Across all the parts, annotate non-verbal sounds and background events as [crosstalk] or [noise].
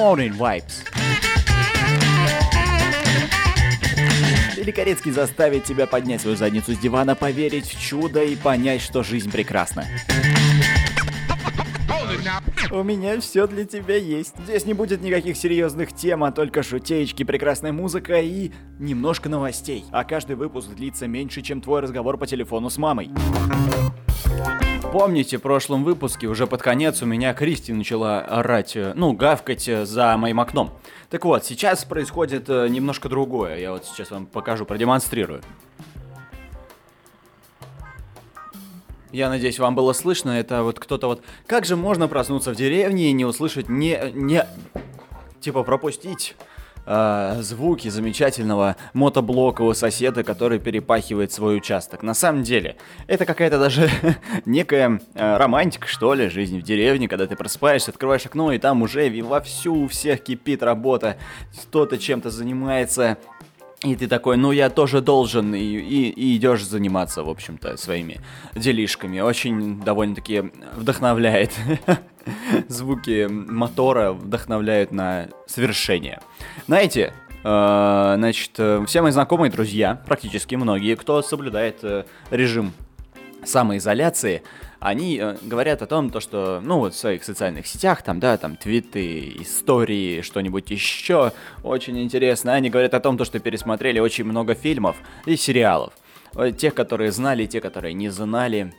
Morning Vibes. Великорецкий заставит тебя поднять свою задницу с дивана, поверить в чудо и понять, что жизнь прекрасна. У меня все для тебя есть. Здесь не будет никаких серьезных тем, а только шутеечки, прекрасная музыка и немножко новостей. А каждый выпуск длится меньше, чем твой разговор по телефону с мамой. Помните, в прошлом выпуске, уже под конец, у меня Кристи начала орать, э, ну, гавкать э, за моим окном. Так вот, сейчас происходит э, немножко другое. Я вот сейчас вам покажу, продемонстрирую. Я надеюсь, вам было слышно. Это вот кто-то вот... Как же можно проснуться в деревне и не услышать, не... не... Типа пропустить э, звуки замечательного мотоблокового соседа, который перепахивает свой участок. На самом деле, это какая-то даже [laughs] некая э, романтика, что ли, жизнь в деревне, когда ты просыпаешься, открываешь окно, и там уже вовсю у всех кипит работа, кто-то чем-то занимается, и ты такой, ну я тоже должен, и, и, и идешь заниматься, в общем-то, своими делишками. Очень довольно-таки вдохновляет. [laughs] Звуки мотора вдохновляют на совершение. Знаете, э, значит, э, все мои знакомые друзья, практически многие, кто соблюдает э, режим самоизоляции, они э, говорят о том, то, что, ну, вот в своих социальных сетях, там, да, там, твиты, истории, что-нибудь еще очень интересно. Они говорят о том, то, что пересмотрели очень много фильмов и сериалов. Тех, которые знали, те, которые не знали.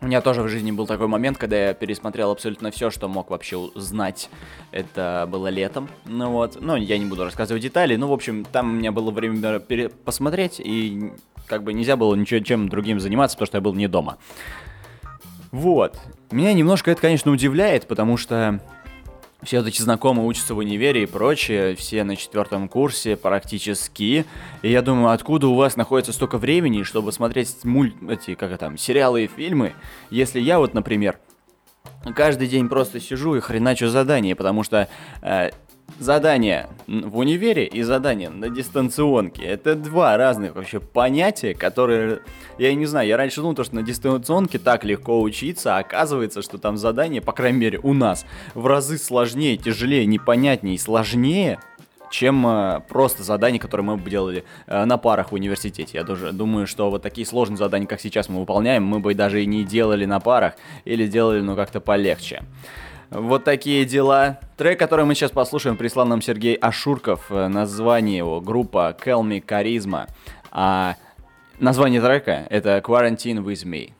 У меня тоже в жизни был такой момент, когда я пересмотрел абсолютно все, что мог вообще знать. Это было летом. Ну вот, ну я не буду рассказывать детали, ну в общем, там у меня было время посмотреть, и как бы нельзя было ничего чем другим заниматься, потому что я был не дома. Вот. Меня немножко это, конечно, удивляет, потому что все эти знакомые учатся в универе и прочее, все на четвертом курсе практически. И я думаю, откуда у вас находится столько времени, чтобы смотреть муль... эти, как это там, сериалы и фильмы, если я вот, например, каждый день просто сижу и хреначу задания, потому что э, задание в универе и задание на дистанционке. Это два разных вообще понятия, которые, я не знаю, я раньше думал, что на дистанционке так легко учиться, а оказывается, что там задание, по крайней мере, у нас в разы сложнее, тяжелее, непонятнее и сложнее, чем э, просто задания, которые мы бы делали э, на парах в университете. Я даже думаю, что вот такие сложные задания, как сейчас мы выполняем, мы бы даже и не делали на парах или делали, ну, как-то полегче. Вот такие дела. Трек, который мы сейчас послушаем, прислал нам Сергей Ашурков. Э, название его группа Call Me Charisma. А название трека это Quarantine With Me.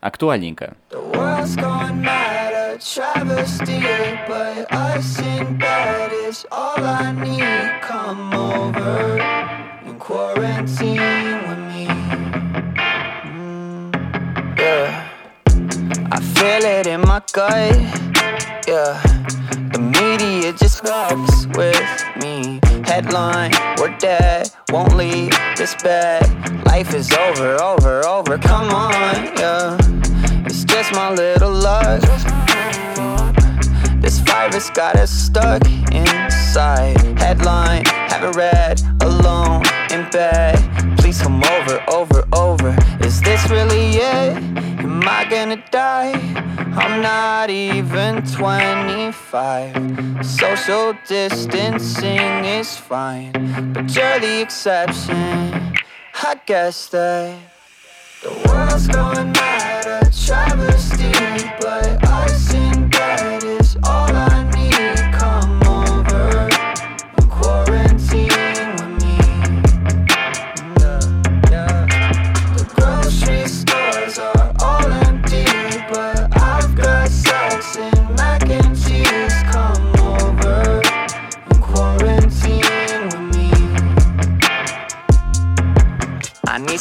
Актуальненько. Mm, I feel it in my gut. The media just fucks with me. Headline, we're dead, won't leave this bed. Life is over, over, over, come on, yeah. It's just my little luck. This virus got us stuck inside. Headline, haven't read, alone in bed. Please come over, over, over. Is this really it? I gonna die? I'm not even 25. Social distancing is fine, but you're the exception. I guess that the world's going mad, a travesty, but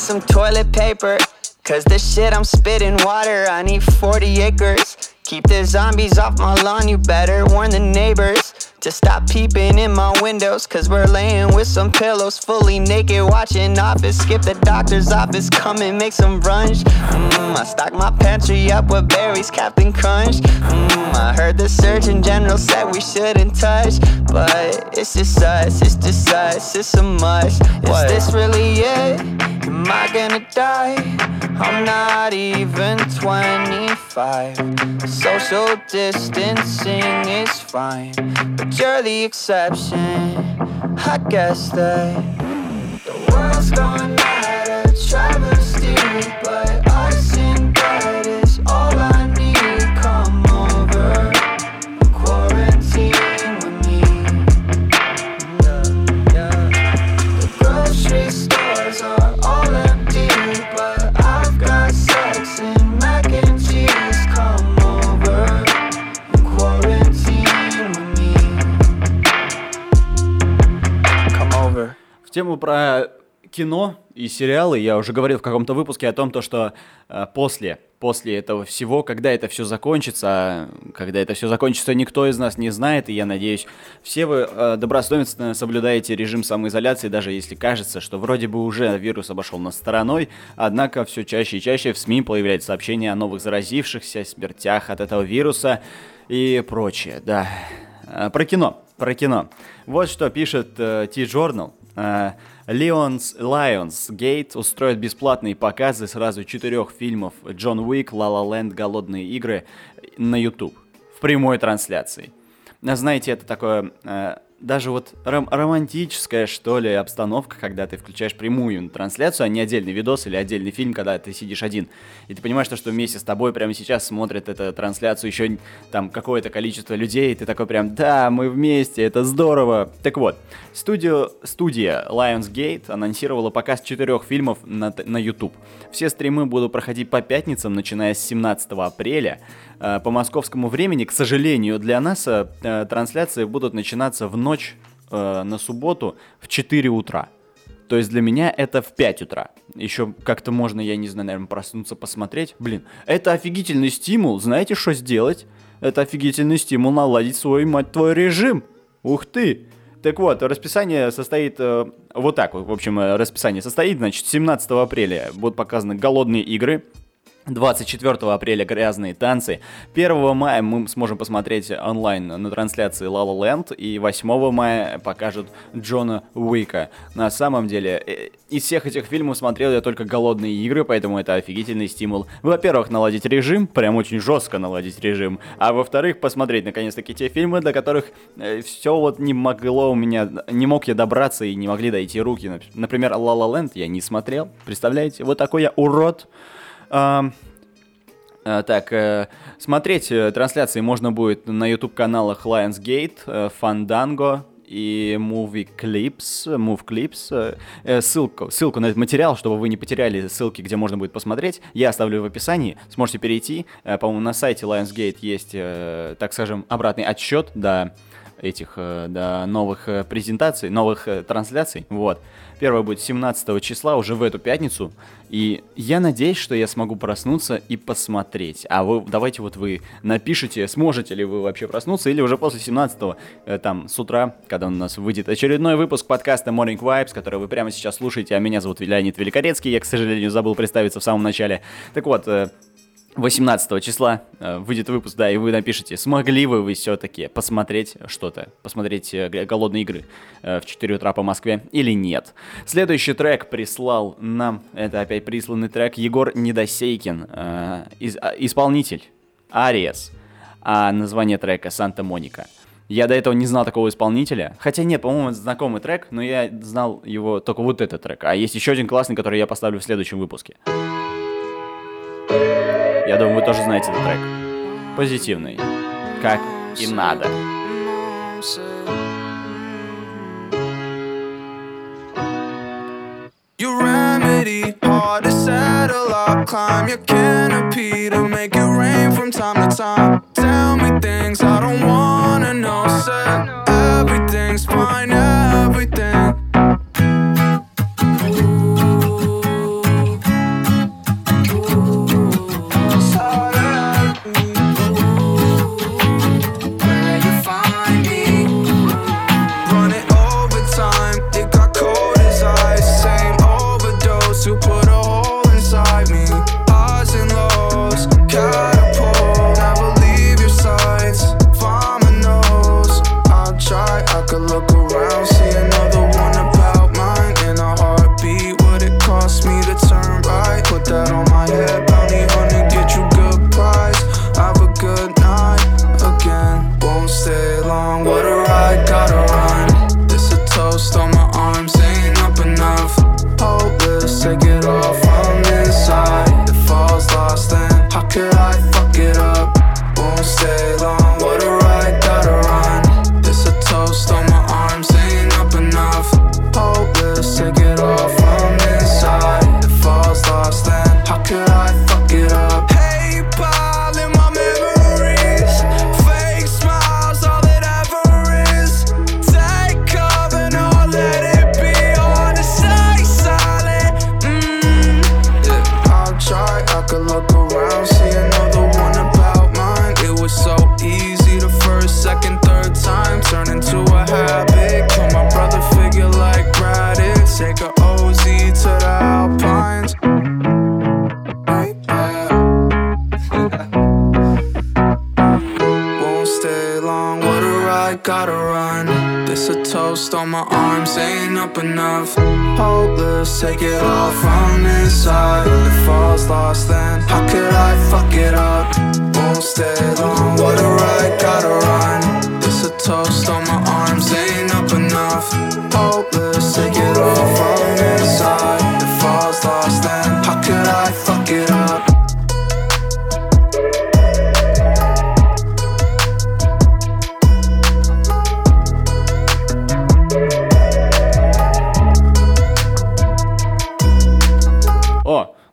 some toilet paper. Cause this shit I'm spitting water, I need 40 acres. Keep the zombies off my lawn, you better warn the neighbors to stop peeping in my windows. Cause we're laying with some pillows, fully naked, watching Office. Skip the doctor's office, come and make some brunch. Mm, I stock my pantry up with berries, Captain Crunch. Mm, I heard the Surgeon General said we shouldn't touch. But it's just us, it's just us, it's a must. Is this really it? Am I gonna die? I'm not even 25. Social distancing is fine, but you're the exception. I guess that the world's gone тему про кино и сериалы я уже говорил в каком-то выпуске о том, то, что э, после, после этого всего, когда это все закончится, а когда это все закончится, никто из нас не знает, и я надеюсь, все вы э, добросовестно соблюдаете режим самоизоляции, даже если кажется, что вроде бы уже вирус обошел нас стороной, однако все чаще и чаще в СМИ появляются сообщения о новых заразившихся, смертях от этого вируса и прочее, да. Э, Про кино, про кино. Вот что пишет э, T-Journal. Э, Lions, Lionsgate устроит бесплатные показы сразу четырех фильмов Джон Уик, La La Land, Голодные игры на YouTube в прямой трансляции. Знаете, это такое э, даже вот ром- романтическая, что ли, обстановка, когда ты включаешь прямую трансляцию, а не отдельный видос или отдельный фильм, когда ты сидишь один. И ты понимаешь, то, что вместе с тобой прямо сейчас смотрят эту трансляцию еще там какое-то количество людей, и ты такой прям, да, мы вместе, это здорово. Так вот, студию, студия Lionsgate анонсировала показ четырех фильмов на, на YouTube. Все стримы будут проходить по пятницам, начиная с 17 апреля. Э, По московскому времени, к сожалению, для нас э, э, трансляции будут начинаться в ночь на субботу в 4 утра. То есть для меня это в 5 утра. Еще как-то можно, я не знаю, наверное, проснуться, посмотреть. Блин, это офигительный стимул. Знаете, что сделать? Это офигительный стимул наладить свой, мать твой, режим. Ух ты! Так вот, расписание состоит э, вот так. В общем, расписание состоит, значит, 17 апреля будут показаны голодные игры. 24 апреля грязные танцы. 1 мая мы сможем посмотреть онлайн на трансляции La La. И 8 мая покажут Джона Уика. На самом деле, э, из всех этих фильмов смотрел я только голодные игры, поэтому это офигительный стимул. Во-первых, наладить режим, прям очень жестко наладить режим. А во-вторых, посмотреть наконец-таки те фильмы, до которых все вот не могло у меня, не мог я добраться и не могли дойти руки. Нап- Например, La La я не смотрел. Представляете? Вот такой я урод. А, Так, э, смотреть э, трансляции можно будет на YouTube-каналах Lionsgate, э, Fandango и Movie Clips, Move Clips. Э, э, Ссылку, ссылку на этот материал, чтобы вы не потеряли ссылки, где можно будет посмотреть, я оставлю в описании. Сможете перейти. Э, По-моему, на сайте Lionsgate есть, э, так скажем, обратный отсчет до этих, э, до новых э, презентаций, новых э, трансляций. Вот. Первое будет 17 числа, уже в эту пятницу. И я надеюсь, что я смогу проснуться и посмотреть. А вы, давайте вот вы напишите, сможете ли вы вообще проснуться, или уже после 17 э, там, с утра, когда у нас выйдет очередной выпуск подкаста Morning Vibes, который вы прямо сейчас слушаете, а меня зовут Леонид Великорецкий, я, к сожалению, забыл представиться в самом начале. Так вот, 18 числа э, выйдет выпуск, да, и вы напишите, смогли вы вы все-таки посмотреть что-то, посмотреть э, «Голодные игры» э, в 4 утра по Москве или нет. Следующий трек прислал нам, это опять присланный трек, Егор Недосейкин, из- а, исполнитель, Ариес, а название трека «Санта-Моника». Я до этого не знал такого исполнителя. Хотя нет, по-моему, знакомый трек, но я знал его только вот этот трек. А есть еще один классный, который я поставлю в следующем выпуске. Я думаю, вы тоже знаете этот трек. Позитивный. Как и надо. Your remedy, hard to settle up. Climb your canopy to make it rain from time to time. Tell me things I don't wanna know. Say everything's fine, everything. Toast on my arms, ain't up enough. Hopeless, take it all from inside. If all's lost, then how could I fuck it up? Won't stay long. What a ride, gotta run. This a toast on my arms, ain't up enough. Hopeless, take it all from inside.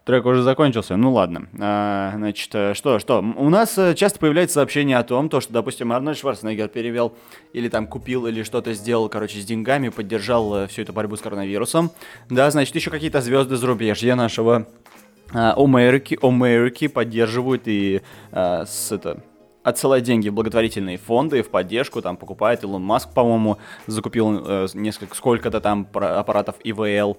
Трек уже закончился. Ну ладно. А, значит, э, что, что? У нас э, часто появляется сообщение о том, то, что, допустим, Арнольд Шварценеггер перевел или там купил или что-то сделал, короче, с деньгами, поддержал э, всю эту борьбу с коронавирусом. Да, значит, еще какие-то звезды зарубежья нашего а, Америки, Америки поддерживают и а, с это отсылает деньги в благотворительные фонды в поддержку, там покупает Илон Маск, по-моему, закупил э, несколько, сколько-то там аппаратов ИВЛ.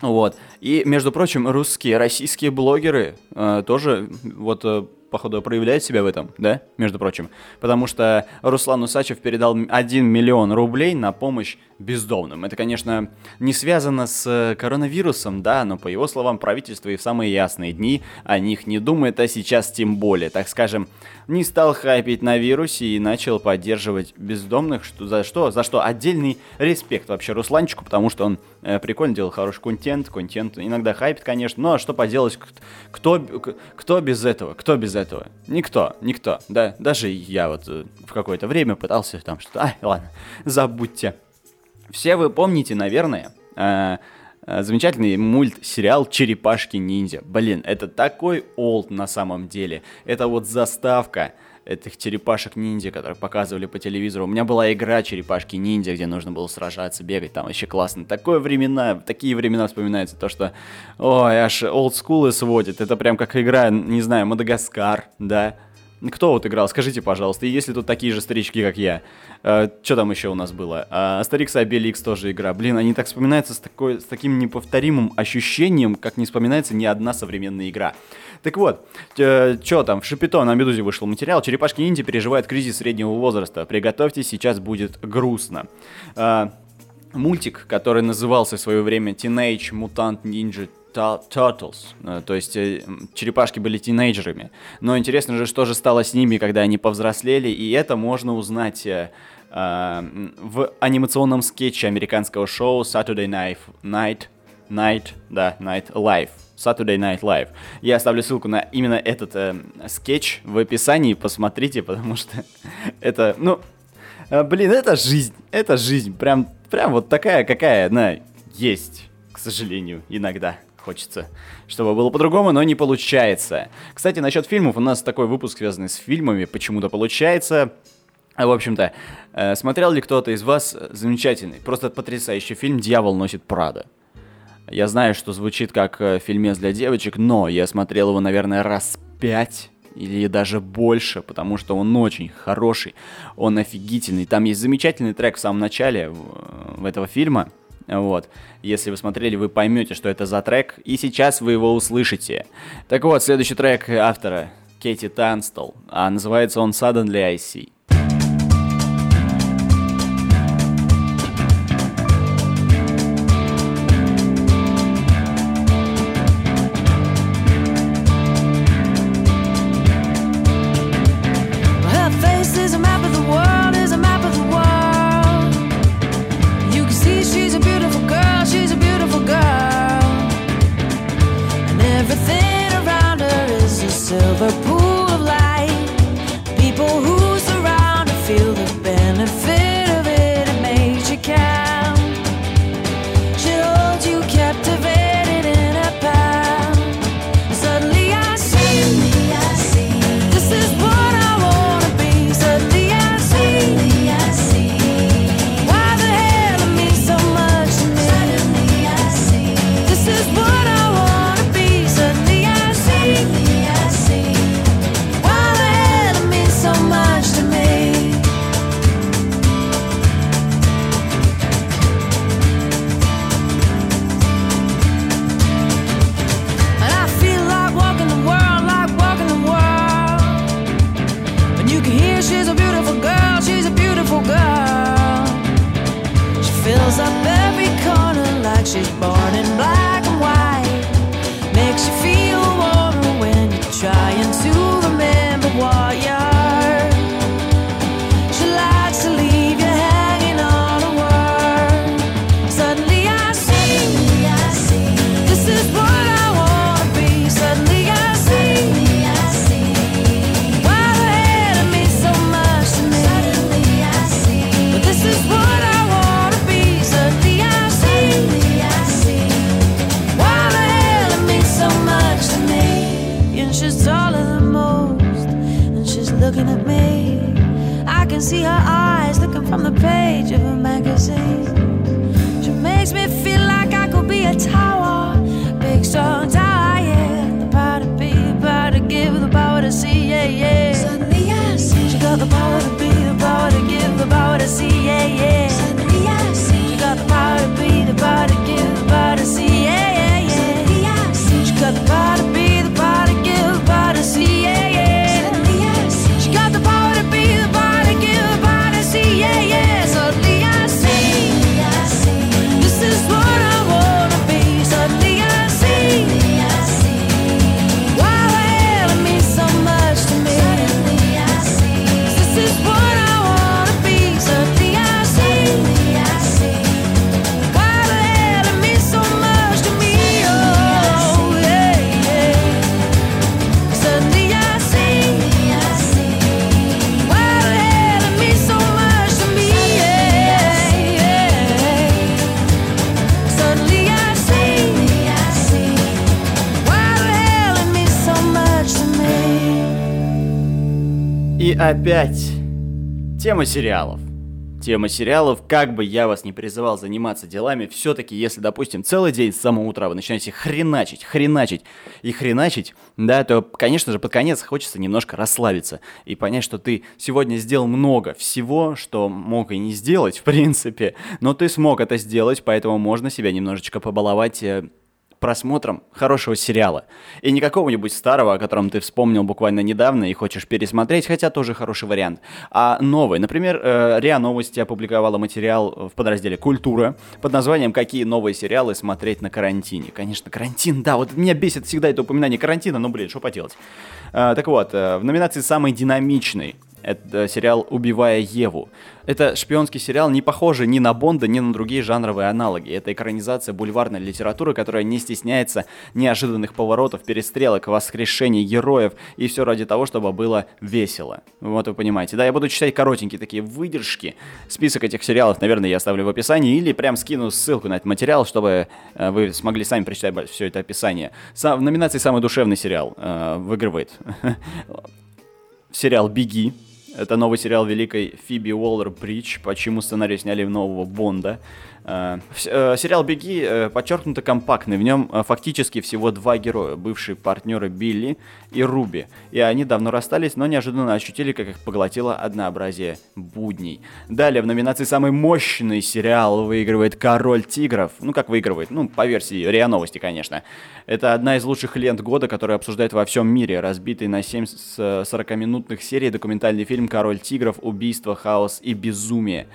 Вот. И, между прочим, русские, российские блогеры э, тоже, вот, э, походу, проявляют себя в этом, да, между прочим. Потому что Руслан Усачев передал м- 1 миллион рублей на помощь бездомным. Это, конечно, не связано с э, коронавирусом, да, но, по его словам, правительство и в самые ясные дни о них не думает, а сейчас тем более, так скажем, не стал хайпить на вирусе и начал поддерживать бездомных, что, за что, за что отдельный респект вообще Русланчику, потому что он э, прикольно делал хороший контент, контент, иногда хайпит, конечно, но что поделать, кто, кто без этого, кто без этого? Никто, никто, да, даже я вот э, в какое-то время пытался там что-то, ай, ладно, забудьте. Все вы помните, наверное, э, э, замечательный мультсериал «Черепашки-ниндзя». Блин, это такой олд на самом деле. Это вот заставка этих черепашек-ниндзя, которые показывали по телевизору. У меня была игра «Черепашки-ниндзя», где нужно было сражаться, бегать, там вообще классно. Такое времена, такие времена вспоминаются, то что, ой, аж олдскулы сводит. Это прям как игра, не знаю, Мадагаскар, да, кто вот играл? Скажите, пожалуйста, и если тут такие же старички, как я, что там еще у нас было? А, Астерикс и Обеликс тоже игра. Блин, они так вспоминаются с, такой, с таким неповторимым ощущением, как не вспоминается ни одна современная игра. Так вот, что там, в Шапито на Медузе вышел материал. Черепашки ниндзя переживают кризис среднего возраста. Приготовьтесь, сейчас будет грустно. А, мультик, который назывался в свое время Teenage Mutant Ninja Turtles, э, то есть э, черепашки были тинейджерами. Но интересно же, что же стало с ними, когда они повзрослели, и это можно узнать э, в анимационном скетче американского шоу Saturday Night, Night, Night, да, Night Live. Saturday Night Live. Я оставлю ссылку на именно этот э, скетч в описании, посмотрите, потому что [laughs] это, ну, блин, это жизнь, это жизнь, прям, прям вот такая, какая она есть, к сожалению, иногда хочется, чтобы было по-другому, но не получается. Кстати, насчет фильмов, у нас такой выпуск, связанный с фильмами, почему-то получается. А, В общем-то, э, смотрел ли кто-то из вас замечательный, просто потрясающий фильм «Дьявол носит Прада»? Я знаю, что звучит как э, фильмец для девочек, но я смотрел его, наверное, раз пять или даже больше, потому что он очень хороший, он офигительный. Там есть замечательный трек в самом начале в, в этого фильма. Вот. Если вы смотрели, вы поймете, что это за трек, и сейчас вы его услышите. Так вот, следующий трек автора Кейти Танстол, а называется он Suddenly I See. Looking at me. I can see her eyes looking from the page of a magazine. She makes me feel like I could be a tower, big strong tower, yeah. The power to be, the power to give, the power to see, yeah, yeah. Suddenly I see she got the power to be, the power to give, the power to see, yeah, yeah. Suddenly I see she got the power to be, the power to give, the power to see, И опять тема сериалов. Тема сериалов, как бы я вас не призывал заниматься делами, все-таки, если, допустим, целый день с самого утра вы начинаете хреначить, хреначить и хреначить, да, то, конечно же, под конец хочется немножко расслабиться и понять, что ты сегодня сделал много всего, что мог и не сделать, в принципе, но ты смог это сделать, поэтому можно себя немножечко побаловать э, просмотром хорошего сериала. И не какого-нибудь старого, о котором ты вспомнил буквально недавно и хочешь пересмотреть, хотя тоже хороший вариант, а новый. Например, э, РИА Новости опубликовала материал в подразделе «Культура» под названием «Какие новые сериалы смотреть на карантине». Конечно, карантин, да, вот меня бесит всегда это упоминание карантина, но, блин, что поделать. Э, Так вот, э, в номинации «Самый динамичный» это сериал «Убивая Еву». Это шпионский сериал, не похожий ни на Бонда, ни на другие жанровые аналоги. Это экранизация бульварной литературы, которая не стесняется неожиданных поворотов, перестрелок, воскрешений героев, и все ради того, чтобы было весело. Вот вы понимаете. Да, я буду читать коротенькие такие выдержки. Список этих сериалов, наверное, я оставлю в описании, или прям скину ссылку на этот материал, чтобы э, вы смогли сами прочитать все это описание. Са- в номинации «Самый душевный сериал» э, выигрывает [laughs] сериал «Беги». Это новый сериал великой Фиби Уоллер-Бридж, почему сценарий сняли нового Бонда. Э, Сериал «Беги» э, подчеркнуто компактный, в нем э, фактически всего два героя, бывшие партнеры Билли и Руби. И они давно расстались, но неожиданно ощутили, как их поглотило однообразие будней. Далее в номинации «Самый мощный сериал» выигрывает «Король тигров». Ну, как выигрывает? Ну, по версии РИА Новости, конечно. Это одна из лучших лент года, которая обсуждает во всем мире. Разбитый на 7 с- 40-минутных серий документальный фильм «Король тигров. Убийство, хаос и безумие».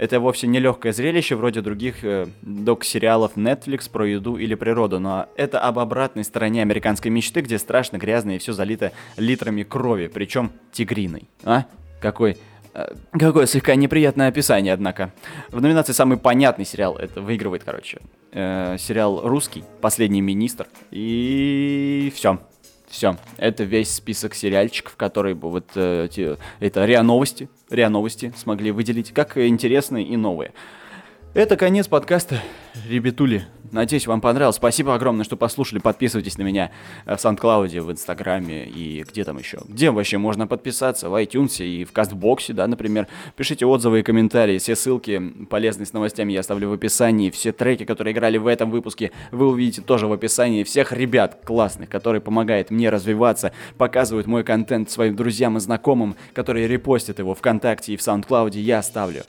Это вовсе не легкое зрелище, вроде других э, док-сериалов Netflix про еду или природу, но это об обратной стороне американской мечты, где страшно, грязно и все залито литрами крови, причем тигриной. А? Какой э, Какое слегка неприятное описание, однако. В номинации самый понятный сериал, это выигрывает, короче, э, сериал «Русский», «Последний министр», и все. Все, это весь список сериальчиков, которые бы вот э, те- это РИА Новости, РИА Новости смогли выделить как интересные и новые. Это конец подкаста, ребятули. Надеюсь, вам понравилось. Спасибо огромное, что послушали. Подписывайтесь на меня в Сан-Клауде, в Инстаграме и где там еще. Где вообще можно подписаться? В iTunes и в Кастбоксе, да, например. Пишите отзывы и комментарии. Все ссылки полезные с новостями я оставлю в описании. Все треки, которые играли в этом выпуске, вы увидите тоже в описании. Всех ребят классных, которые помогают мне развиваться, показывают мой контент своим друзьям и знакомым, которые репостят его ВКонтакте и в SoundCloud, я оставлю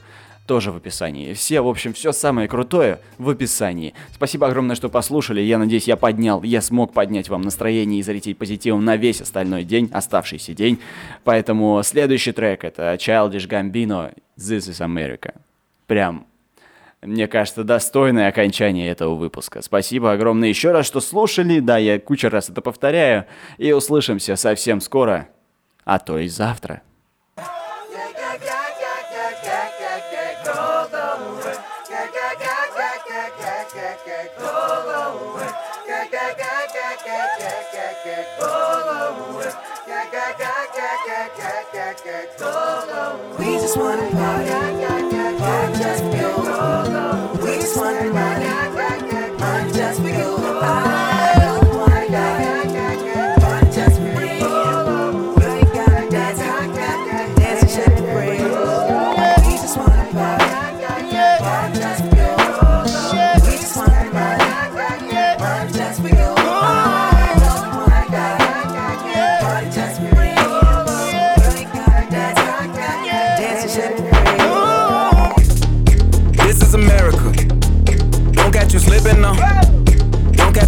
тоже в описании. Все, в общем, все самое крутое в описании. Спасибо огромное, что послушали. Я надеюсь, я поднял, я смог поднять вам настроение и зарядить позитивом на весь остальной день, оставшийся день. Поэтому следующий трек это Childish Gambino This is America. Прям мне кажется, достойное окончание этого выпуска. Спасибо огромное еще раз, что слушали. Да, я кучу раз это повторяю. И услышимся совсем скоро, а то и завтра. one.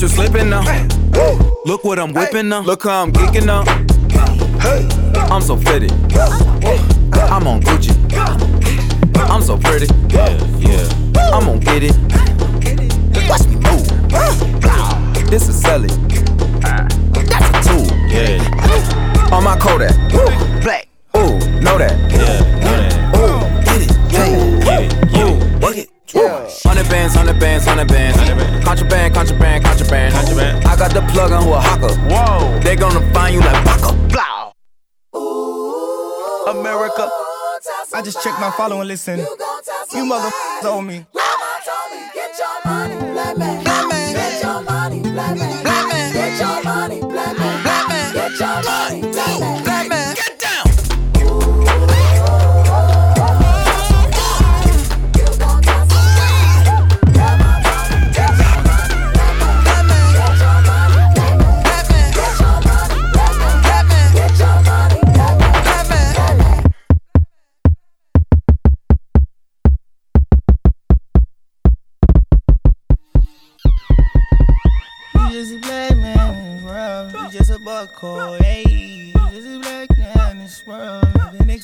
Catch you slipping now. Look what I'm whipping now. Look how I'm geeking now. I'm so fitted. check my follow and listen. You, you owe me. Told me, get your money, black man. Get your money, black man.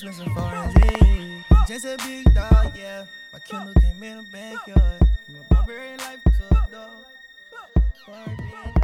Living expensive foreign. Just a big dog, yeah. My Kindle came in the backyard. A barbarian life to a dog. Barbarian.